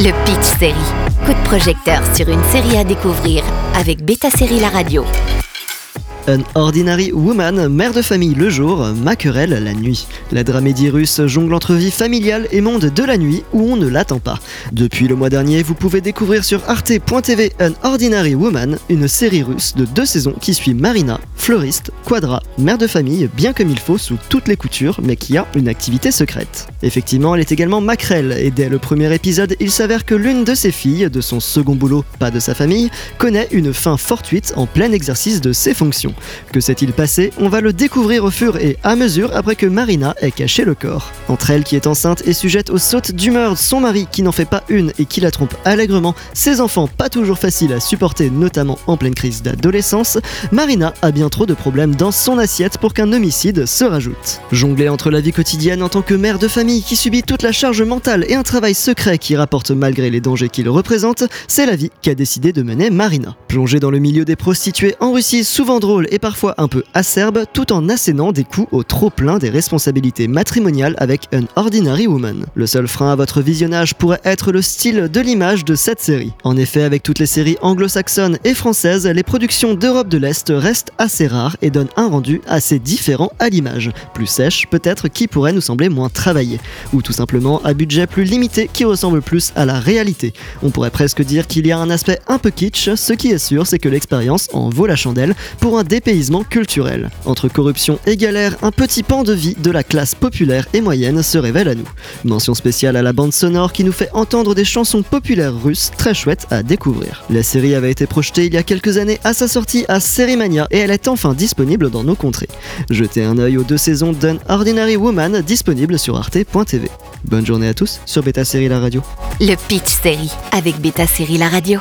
Le Pitch Série. Coup de projecteur sur une série à découvrir avec Beta Série La Radio. An Ordinary Woman, mère de famille le jour, Maquerelle la nuit. La dramédie russe jongle entre vie familiale et monde de la nuit où on ne l'attend pas. Depuis le mois dernier, vous pouvez découvrir sur arte.tv An Ordinary Woman, une série russe de deux saisons qui suit Marina, fleuriste, quadra, mère de famille, bien comme il faut sous toutes les coutures, mais qui a une activité secrète. Effectivement, elle est également maquerelle, et dès le premier épisode, il s'avère que l'une de ses filles, de son second boulot, pas de sa famille, connaît une fin fortuite en plein exercice de ses fonctions. Que s'est-il passé? On va le découvrir au fur et à mesure après que Marina ait caché le corps. Entre elle qui est enceinte et sujette aux sautes d'humeur son mari qui n'en fait pas une et qui la trompe allègrement, ses enfants pas toujours faciles à supporter notamment en pleine crise d'adolescence, Marina a bien trop de problèmes dans son assiette pour qu'un homicide se rajoute. Jongler entre la vie quotidienne en tant que mère de famille qui subit toute la charge mentale et un travail secret qui rapporte malgré les dangers qu'il représente, c'est la vie qu'a décidé de mener Marina. Plongée dans le milieu des prostituées en Russie, souvent drôle et parfois un peu acerbe, tout en assénant des coups au trop-plein des responsabilités matrimoniales avec An Ordinary Woman. Le seul frein à votre visionnage pourrait être le style de l'image de cette série. En effet, avec toutes les séries anglo-saxonnes et françaises, les productions d'Europe de l'Est restent assez rares et donnent un rendu assez différent à l'image. Plus sèche, peut-être, qui pourrait nous sembler moins travaillé. Ou tout simplement à budget plus limité qui ressemble plus à la réalité. On pourrait presque dire qu'il y a un aspect un peu kitsch, ce qui est sûr, c'est que l'expérience en vaut la chandelle pour un dépaysement culturel. Entre corruption et galère, un petit pan de vie de la classe populaire et moyenne se révèle à nous. Mention spéciale à la bande sonore qui nous fait entendre des chansons populaires russes très chouettes à découvrir. La série avait été projetée il y a quelques années à sa sortie à Sérimania et elle enfin disponible dans nos contrées. Jetez un œil aux deux saisons d'Un Ordinary Woman disponibles sur arte.tv. Bonne journée à tous sur Beta Série La Radio. Le Pitch Série avec Beta Série La Radio.